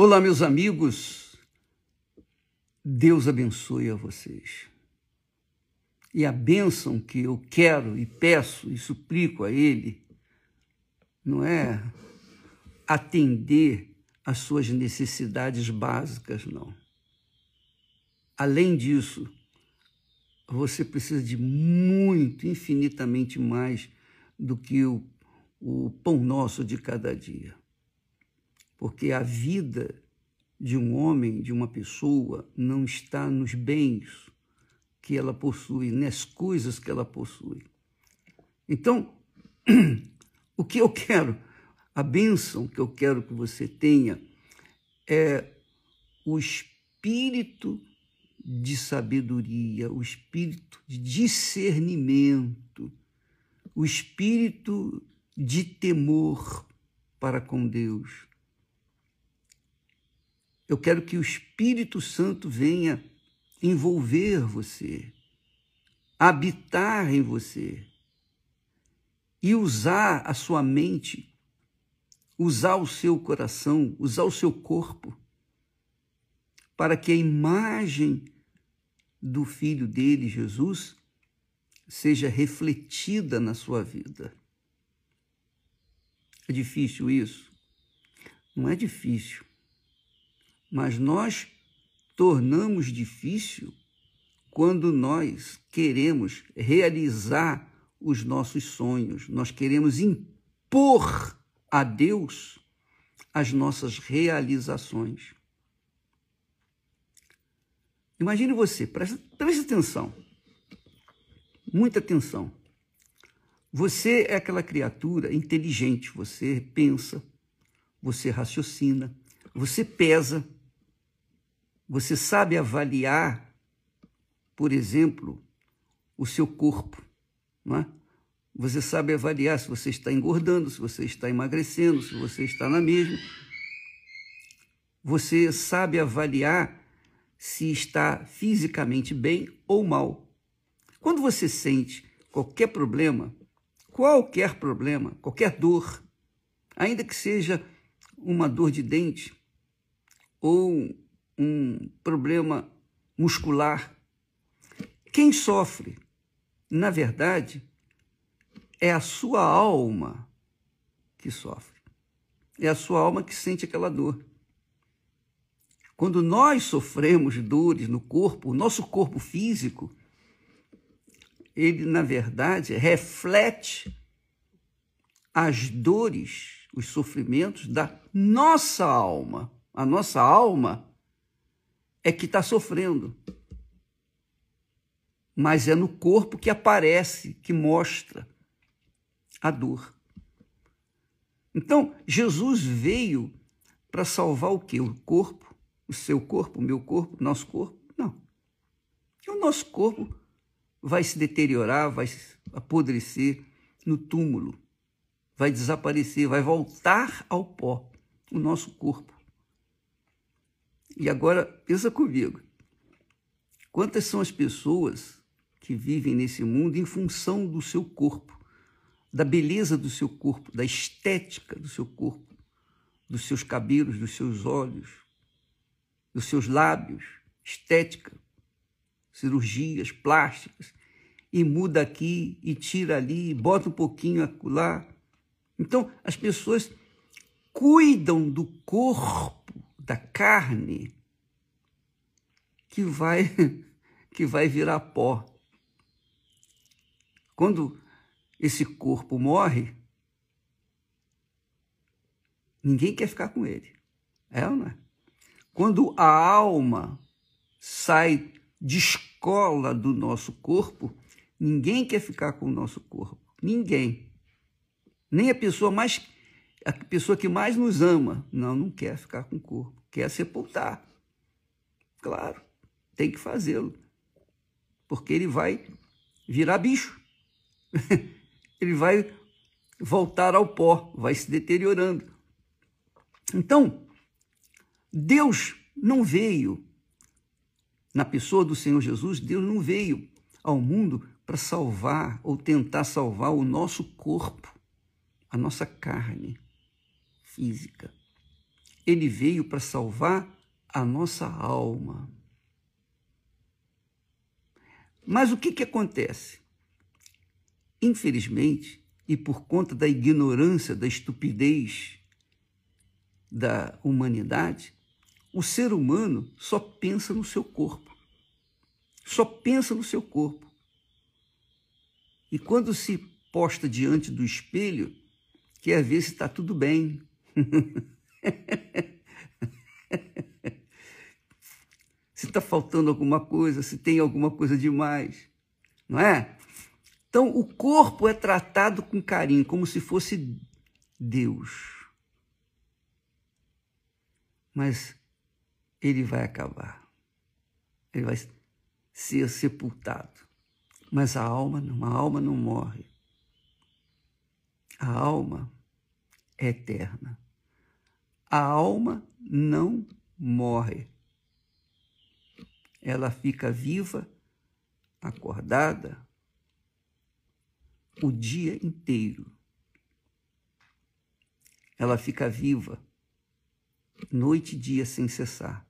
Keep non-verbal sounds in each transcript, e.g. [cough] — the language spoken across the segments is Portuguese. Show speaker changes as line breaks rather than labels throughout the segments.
Olá, meus amigos. Deus abençoe a vocês. E a bênção que eu quero e peço e suplico a Ele não é atender às suas necessidades básicas, não. Além disso, você precisa de muito, infinitamente mais do que o, o pão nosso de cada dia porque a vida de um homem, de uma pessoa, não está nos bens que ela possui, nas coisas que ela possui. Então, [clears throat] o que eu quero, a bênção que eu quero que você tenha é o espírito de sabedoria, o espírito de discernimento, o espírito de temor para com Deus eu quero que o Espírito Santo venha envolver você, habitar em você e usar a sua mente, usar o seu coração, usar o seu corpo, para que a imagem do Filho dele, Jesus, seja refletida na sua vida. É difícil isso? Não é difícil mas nós tornamos difícil quando nós queremos realizar os nossos sonhos, nós queremos impor a Deus as nossas realizações. Imagine você, preste, atenção, muita atenção. Você é aquela criatura inteligente, você pensa, você raciocina, você pesa, você sabe avaliar, por exemplo, o seu corpo, não é? Você sabe avaliar se você está engordando, se você está emagrecendo, se você está na mesma. Você sabe avaliar se está fisicamente bem ou mal. Quando você sente qualquer problema, qualquer problema, qualquer dor, ainda que seja uma dor de dente ou um problema muscular. Quem sofre, na verdade, é a sua alma que sofre. É a sua alma que sente aquela dor. Quando nós sofremos dores no corpo, o nosso corpo físico, ele, na verdade, reflete as dores, os sofrimentos da nossa alma. A nossa alma é que está sofrendo. Mas é no corpo que aparece, que mostra a dor. Então, Jesus veio para salvar o quê? O corpo, o seu corpo, o meu corpo, o nosso corpo? Não. O nosso corpo vai se deteriorar, vai apodrecer no túmulo, vai desaparecer, vai voltar ao pó, o nosso corpo. E agora, pensa comigo. Quantas são as pessoas que vivem nesse mundo em função do seu corpo, da beleza do seu corpo, da estética do seu corpo, dos seus cabelos, dos seus olhos, dos seus lábios, estética, cirurgias plásticas, e muda aqui e tira ali, bota um pouquinho lá. Então, as pessoas cuidam do corpo da carne que vai [laughs] que vai virar pó. Quando esse corpo morre, ninguém quer ficar com ele. É ou não é? Quando a alma sai, descola do nosso corpo, ninguém quer ficar com o nosso corpo. Ninguém. Nem a pessoa mais a pessoa que mais nos ama, não, não quer ficar com o corpo, quer sepultar. Claro, tem que fazê-lo, porque ele vai virar bicho. [laughs] ele vai voltar ao pó, vai se deteriorando. Então, Deus não veio, na pessoa do Senhor Jesus, Deus não veio ao mundo para salvar ou tentar salvar o nosso corpo, a nossa carne física. Ele veio para salvar a nossa alma. Mas o que, que acontece? Infelizmente, e por conta da ignorância, da estupidez da humanidade, o ser humano só pensa no seu corpo. Só pensa no seu corpo. E quando se posta diante do espelho, quer ver se está tudo bem. [laughs] [laughs] se está faltando alguma coisa, se tem alguma coisa demais, não é? Então, o corpo é tratado com carinho, como se fosse Deus. Mas ele vai acabar. Ele vai ser sepultado. Mas a alma não, alma não morre. A alma é eterna. A alma não morre. Ela fica viva, acordada, o dia inteiro. Ela fica viva, noite e dia sem cessar.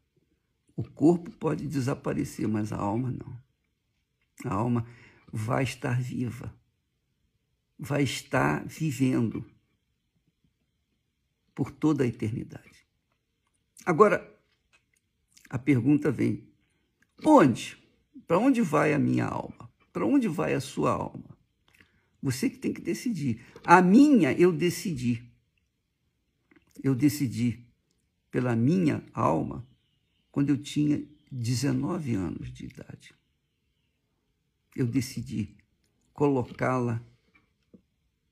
O corpo pode desaparecer, mas a alma não. A alma vai estar viva, vai estar vivendo por toda a eternidade. Agora, a pergunta vem: onde? Para onde vai a minha alma? Para onde vai a sua alma? Você que tem que decidir. A minha eu decidi. Eu decidi pela minha alma quando eu tinha 19 anos de idade. Eu decidi colocá-la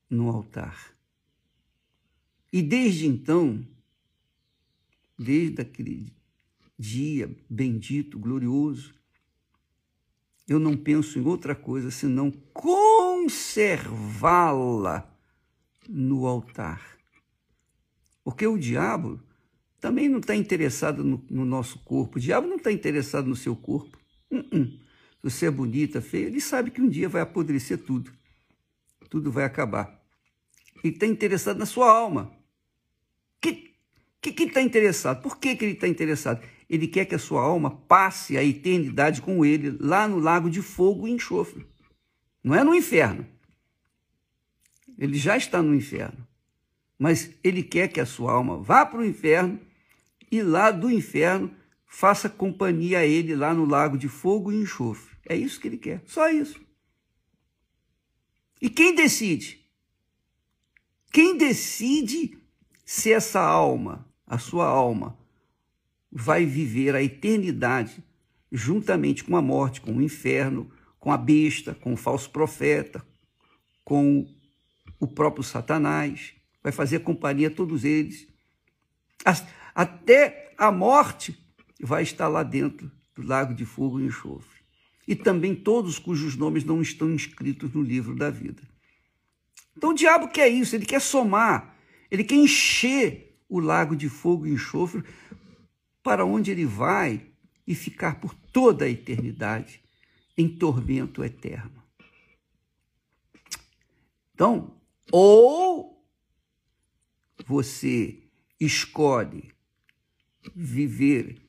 no altar. E desde então, desde aquele dia bendito, glorioso, eu não penso em outra coisa senão conservá-la no altar. Porque o diabo também não está interessado no, no, nosso corpo. O diabo não está interessado no seu corpo. Uh -uh. Se você é bonita, feia, ele sabe que um dia vai apodrecer tudo. Tudo vai acabar. Ele está interessado na sua alma. Que, que ele está interessado? Por que, que ele está interessado? Ele quer que a sua alma passe a eternidade com ele lá no lago de fogo e enxofre. Não é no inferno. Ele já está no inferno. Mas ele quer que a sua alma vá para o inferno e lá do inferno faça companhia a ele lá no lago de fogo e enxofre. É isso que ele quer, só isso. E quem decide? Quem decide se essa alma, a sua alma, vai viver a eternidade juntamente com a morte, com o inferno, com a besta, com o falso profeta, com o próprio Satanás, vai fazer companhia a todos eles. Até a morte vai estar lá dentro do lago de fogo e enxofre. E também todos cujos nomes não estão inscritos no livro da vida. Então o diabo quer isso, ele quer somar, ele quer encher o lago de fogo e enxofre para onde ele vai e ficar por toda a eternidade em tormento eterno. Então, ou você escolhe viver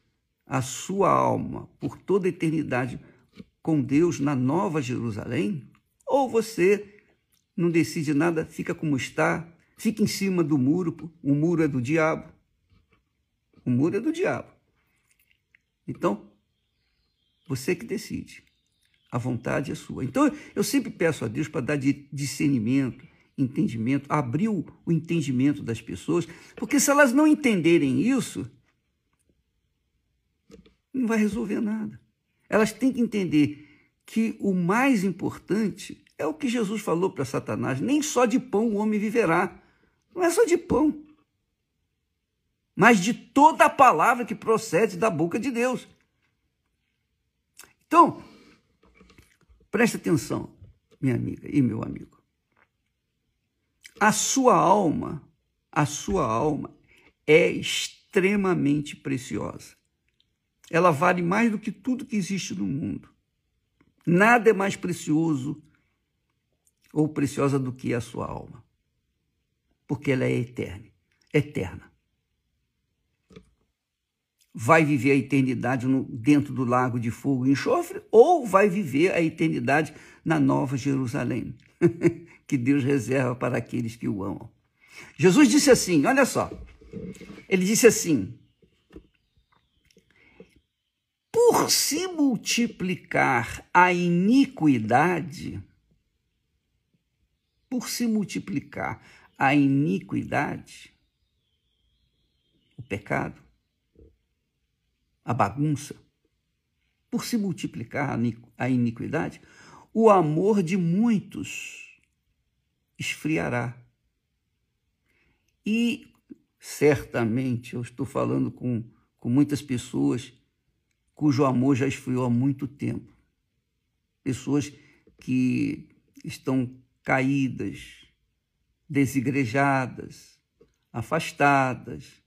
a sua alma por toda a eternidade com Deus na Nova Jerusalém, ou você não decide nada, fica como está, fica em cima do muro, o muro é do diabo, o muro é do diabo. Então, você que decide. A vontade é sua. Então, eu sempre peço a Deus para dar discernimento, entendimento, abrir o, entendimento das pessoas, porque se elas não entenderem isso, não vai resolver nada. Elas têm que entender que o mais importante é o que Jesus falou para Satanás: nem só de pão o homem viverá. Não é só de pão mas de toda a palavra que procede da boca de Deus. Então, preste atenção, minha amiga e meu amigo. A sua alma, a sua alma é extremamente preciosa. Ela vale mais do que tudo que existe no mundo. Nada é mais precioso ou preciosa do que a sua alma, porque ela é eterna, eterna. vai viver a eternidade no, dentro do lago de fogo e enxofre, ou vai viver a eternidade na Nova Jerusalém, [laughs] que Deus reserva para aqueles que o amam. Jesus disse assim: olha só, ele disse assim: por se multiplicar a iniquidade, por se multiplicar a iniquidade, o pecado, a bagunça, por se multiplicar a iniquidade, o amor de muitos esfriará. E certamente eu estou falando com, com muitas pessoas cujo amor já esfriou há muito tempo. Pessoas que estão caídas, desigrejadas, afastadas,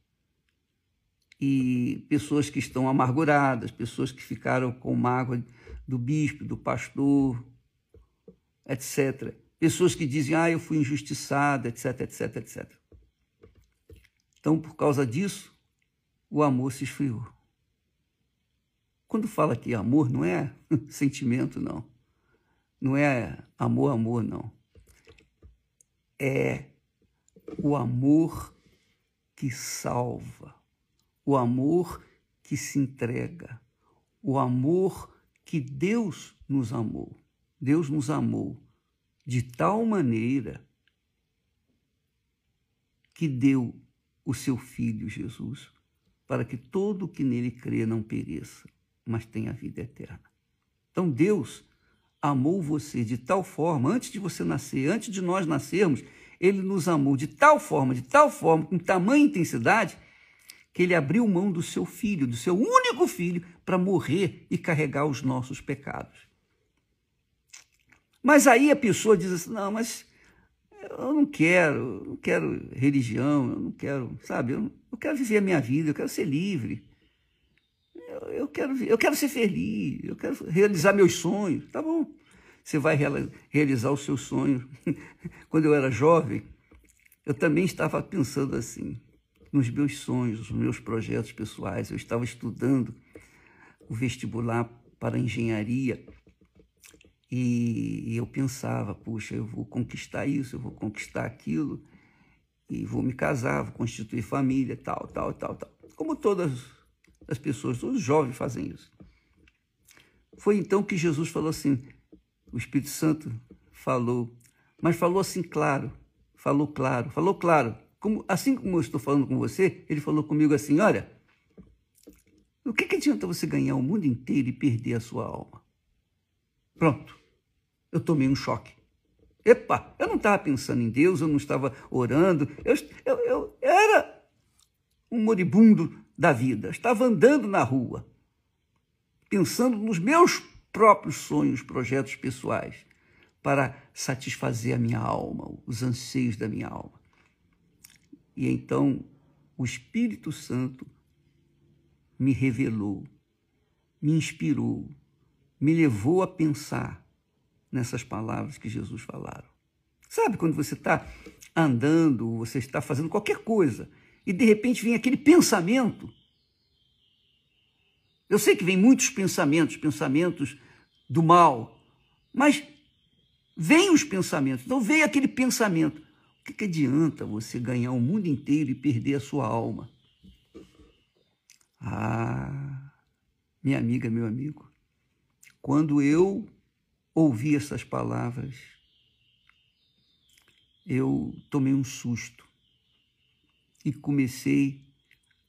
e pessoas que estão amarguradas, pessoas que ficaram com mágoa do bispo, do pastor, etc. Pessoas que dizem, ah, eu fui injustiçada, etc, etc, etc. Então, por causa disso, o amor se esfriou. Quando fala que amor, não é [laughs] sentimento, não. Não é amor, amor, não. É o amor que salva o amor que se entrega, o amor que Deus nos amou. Deus nos amou de tal maneira que deu o seu Filho Jesus para que todo o que nele crê não pereça, mas tenha vida eterna. Então Deus amou você de tal forma, antes de você nascer, antes de nós nascermos, ele nos amou de tal forma, de tal forma, com tamanha intensidade, que ele abriu mão do seu filho, do seu único filho, para morrer e carregar os nossos pecados. Mas aí a pessoa diz assim: não, mas eu não quero, não quero religião, eu não quero, sabe, eu, eu quero viver a minha vida, eu quero ser livre. Eu, quero, eu quero ser feliz, eu quero realizar meus sonhos. Tá bom, você vai realizar os seus sonhos. [laughs] Quando eu era jovem, eu também estava pensando assim: nos meus sonhos, nos meus projetos pessoais. Eu estava estudando o vestibular para engenharia e eu pensava, puxa, eu vou conquistar isso, eu vou conquistar aquilo e vou me casar, vou constituir família, tal, tal, tal, tal. Como todas as pessoas, todos os jovens fazem isso. Foi então que Jesus falou assim, o Espírito Santo falou, mas falou assim claro, falou claro, falou claro. Como, assim como eu estou falando com você, ele falou comigo assim: olha, o que, que adianta você ganhar o mundo inteiro e perder a sua alma? Pronto, eu tomei um choque. Epa, eu não estava pensando em Deus, eu não estava orando, eu, eu, eu era um moribundo da vida, estava andando na rua, pensando nos meus próprios sonhos, projetos pessoais, para satisfazer a minha alma, os anseios da minha alma. E então o Espírito Santo me revelou, me inspirou, me levou a pensar nessas palavras que Jesus falaram. Sabe quando você está andando, você está fazendo qualquer coisa e de repente vem aquele pensamento? Eu sei que vem muitos pensamentos, pensamentos do mal, mas vem os pensamentos. Então veio aquele pensamento que, que adianta você ganhar o mundo inteiro e perder a sua alma? Ah, minha amiga, meu amigo, quando eu ouvi essas palavras, eu tomei um susto e comecei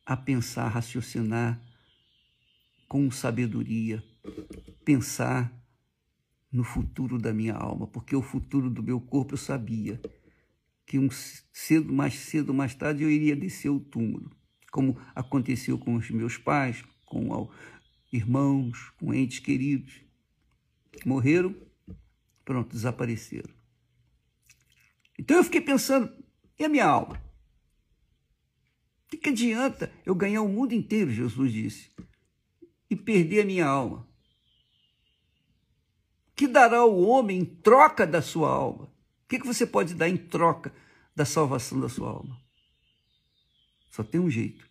a pensar, raciocinar com sabedoria, pensar no futuro da minha alma, porque o futuro do meu corpo eu sabia que um cedo, mais cedo mais tarde eu iria descer o túmulo, como aconteceu com os meus pais, com irmãos, com entes queridos. Morreram, pronto, desapareceram. Então eu fiquei pensando, e a minha alma? O que, adianta eu ganhar o mundo inteiro, Jesus disse, e perder a minha alma? que dará o homem em troca da sua alma? que, que você pode dar em troca da salvação da sua alma? Só tem um jeito.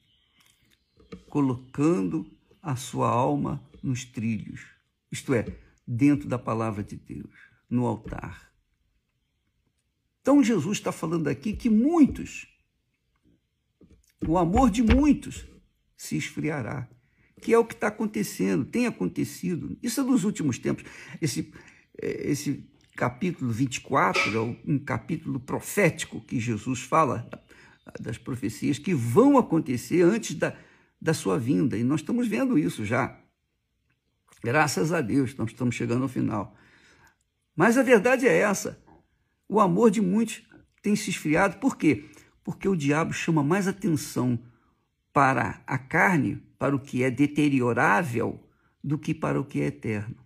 colocando a sua alma nos trilhos, isto é, dentro da palavra de Deus, no altar. Então Jesus está falando aqui que muitos, o amor de muitos se esfriará, que é o que está acontecendo, tem acontecido. Isso é nos últimos tempos. Esse, é, esse capítulo 24 é um capítulo profético que Jesus fala das profecias que vão acontecer antes da, da sua vinda. E nós estamos vendo isso já. Graças a Deus, nós estamos chegando ao final. Mas a verdade é essa: o amor de muitos tem se esfriado. Por quê? Porque o diabo chama mais atenção para a carne, para o que é deteriorável, do que para o que é eterno.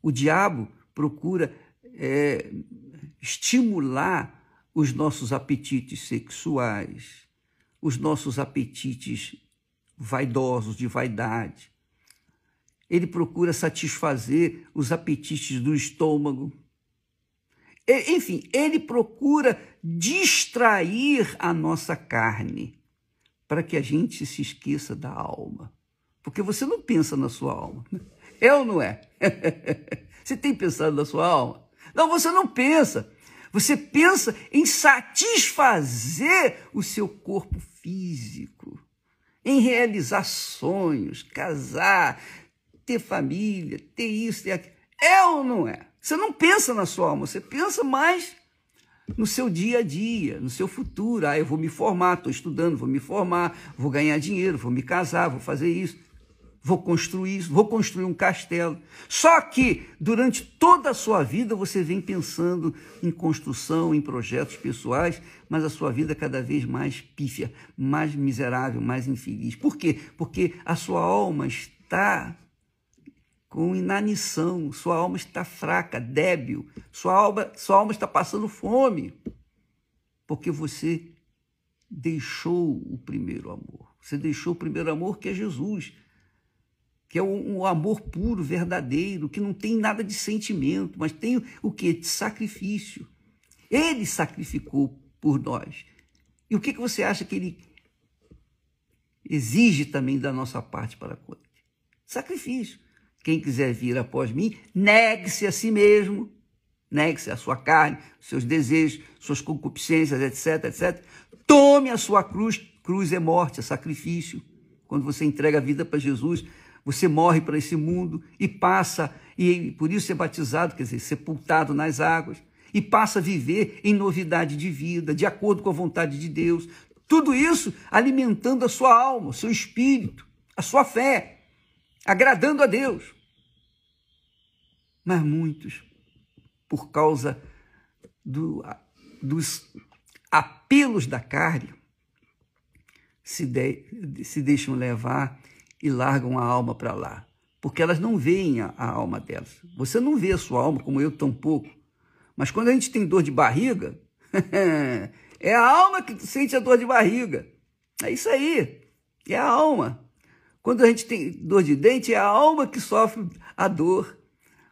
O diabo procura é, estimular os nossos apetites sexuais, os nossos apetites vaidosos, de vaidade. Ele procura satisfazer os apetites do estômago. Enfim, ele procura distrair a nossa carne para que a gente se esqueça da alma. Porque você não pensa na sua alma. É ou não é? [laughs] Você tem pensado na sua alma? Não, você não pensa. Você pensa em satisfazer o seu corpo físico, em realizar sonhos, casar, ter família, ter isso, ter aquilo. É ou não é? Você não pensa na sua alma, você pensa mais no seu dia a dia, no seu futuro. Ah, eu vou me formar, estou estudando, vou me formar, vou ganhar dinheiro, vou me casar, vou fazer isso vou construir isso, vou construir um castelo. Só que durante toda a sua vida você vem pensando em construção, em projetos pessoais, mas a sua vida é cada vez mais pífia, mais miserável, mais infeliz. Por quê? Porque a sua alma está com inanição, sua alma está fraca, débil, sua alma, sua alma está passando fome, porque você deixou o primeiro amor. Você deixou o primeiro amor que é Jesus que é um, amor puro, verdadeiro, que não tem nada de sentimento, mas tem o que? De sacrifício. Ele sacrificou por nós. E o que, que você acha que ele exige também da nossa parte para com ele? Sacrifício. Quem quiser vir após mim, negue-se a si mesmo, negue-se a sua carne, seus desejos, suas concupiscências, etc, etc. Tome a sua cruz. Cruz é morte, é sacrifício. Quando você entrega a vida para Jesus, você morre para esse mundo e passa, e por isso é batizado, quer dizer, sepultado nas águas, e passa a viver em novidade de vida, de acordo com a vontade de Deus. Tudo isso alimentando a sua alma, o seu espírito, a sua fé, agradando a Deus. Mas muitos, por causa do, dos apelos da carne, se, de, se deixam levar e largam a alma para lá, porque elas não veem a, a, alma delas. Você não vê a sua alma, como eu tampouco. Mas quando a gente tem dor de barriga, [laughs] é a alma que sente a dor de barriga. É isso aí, é a alma. Quando a gente tem dor de dente, é a alma que sofre a dor.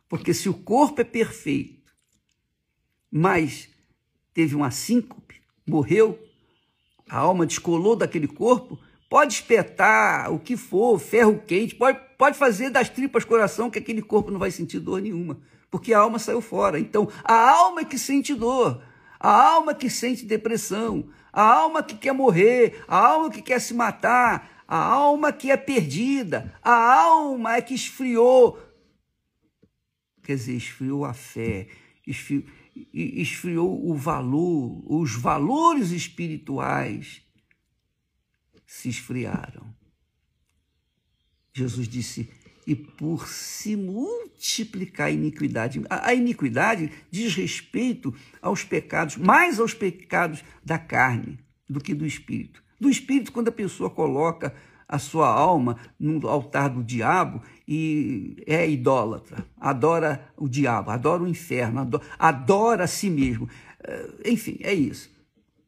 Porque se o corpo é perfeito, mas teve uma síncope, morreu, a alma descolou daquele corpo, Pode espetar o que for, ferro quente, pode, pode fazer das tripas coração que aquele corpo não vai sentir dor nenhuma, porque a alma saiu fora. Então, a alma é que sente dor, a alma que sente depressão, a alma que quer morrer, a alma que quer se matar, a alma que é perdida, a alma é que esfriou. Quer dizer, esfriou a fé, esfriou, esfriou o valor, os valores espirituais se esfriaram. Jesus disse: e por se multiplicar a iniquidade. A, iniquidade diz respeito aos pecados, mais aos pecados da carne do que do espírito. Do espírito, quando a pessoa coloca a sua alma no altar do diabo e é idólatra, adora o diabo, adora o inferno, adora, adora a si mesmo. Eh, enfim, é isso.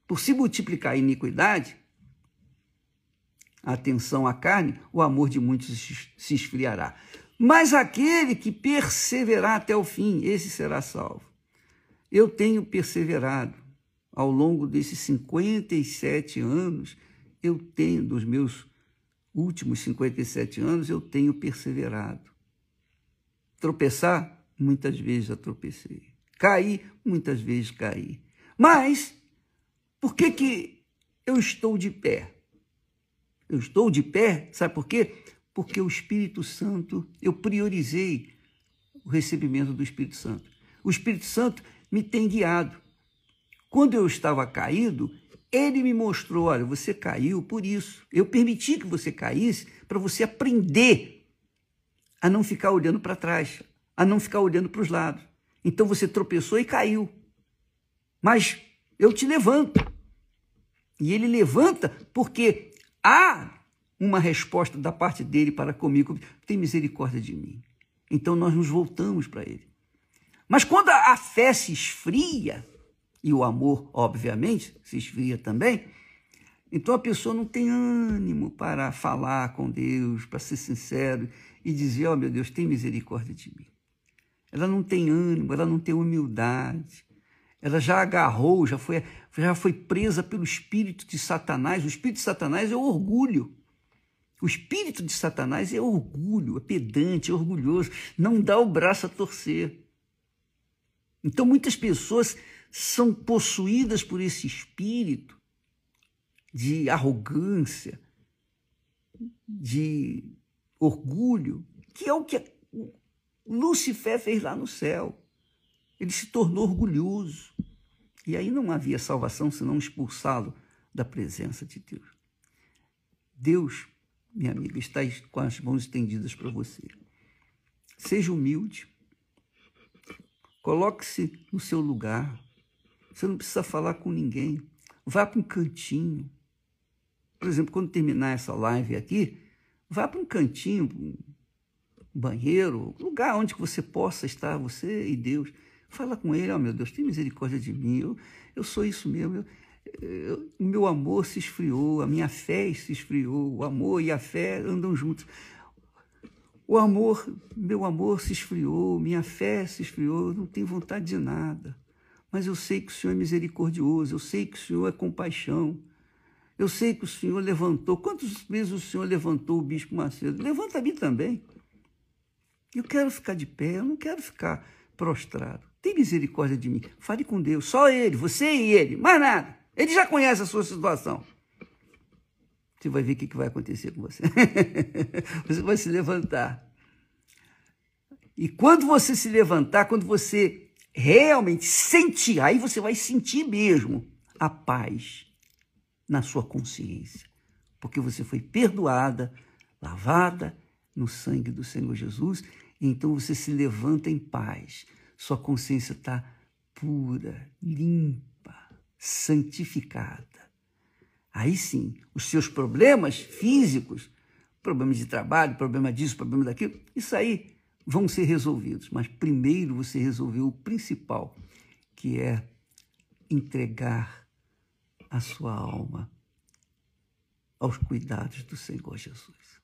Por se multiplicar a iniquidade, a atenção à carne, o amor de muitos se esfriará. Mas aquele que perseverar até o fim, esse será salvo. Eu tenho perseverado ao longo desses 57 anos, eu tenho dos meus últimos 57 anos eu tenho perseverado. Tropeçar, muitas vezes já tropecei. Cair, muitas vezes caí. Mas, por que, que eu estou de pé? Eu estou de pé, sabe por quê? Porque o Espírito Santo, eu priorizei o recebimento do Espírito Santo. O Espírito Santo me tem guiado. Quando eu estava caído, ele me mostrou: olha, você caiu por isso. Eu permiti que você caísse para você aprender a não ficar olhando para trás, a não ficar olhando para os lados. Então você tropeçou e caiu. Mas eu te levanto. E ele levanta porque há uma resposta da parte dele para comigo. Tem misericórdia de mim. Então nós nos voltamos para ele. Mas quando a fé se esfria, e o amor, obviamente, se esfria também, então a pessoa não tem ânimo para falar com Deus, para ser sincero e dizer: Oh meu Deus, tem misericórdia de mim. Ela não tem ânimo, ela não tem humildade. Ela já agarrou, já foi, já foi presa pelo espírito de Satanás. O espírito de Satanás é o orgulho. O espírito de Satanás é orgulho, é pedante, é orgulhoso, não dá o braço a torcer. Então muitas pessoas são possuídas por esse espírito de arrogância, de orgulho, que é o que Lucifer fez lá no céu. Ele se tornou orgulhoso. E aí não havia salvação senão expulsá-lo da presença de Deus. Deus, minha amiga, está com as mãos estendidas para você. Seja humilde. Coloque-se no seu lugar. Você não precisa falar com ninguém. Vá para um cantinho. Por exemplo, quando terminar essa live aqui, vá para um cantinho, um banheiro, lugar onde você possa estar, você e Deus. Fala com ele, ó oh, meu Deus, tem misericórdia de mim, eu, eu sou isso mesmo. o meu amor se esfriou, a minha fé se esfriou, o amor e a fé andam juntos. O amor, meu amor se esfriou, minha fé se esfriou, eu não tenho vontade de nada. Mas eu sei que o Senhor é misericordioso, eu sei que o Senhor é compaixão. Eu sei que o Senhor levantou. Quantas vezes o Senhor levantou o bispo Macedo? Levanta a mim também. Eu quero ficar de pé, eu não quero ficar prostrado. Tem misericórdia de mim. Fale com Deus. Só Ele, você e Ele. Mais nada. Ele já conhece a sua situação. Você vai ver o que vai acontecer com você. [laughs] você vai se levantar. E quando você se levantar, quando você realmente sentir, aí você vai sentir mesmo a paz na sua consciência. Porque você foi perdoada, lavada no sangue do Senhor Jesus então você se levanta em paz. Sua consciência está pura, limpa, santificada. Aí sim, os seus problemas físicos, problemas de trabalho, problema disso, problema daquilo, isso aí vão ser resolvidos. Mas primeiro você resolveu o principal, que é entregar a sua alma aos cuidados do Senhor Jesus.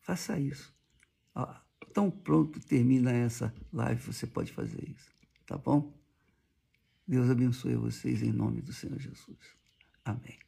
Faça isso tão pronto termina essa live, você pode fazer isso, tá bom? Deus abençoe vocês em nome do Senhor Jesus. Amém.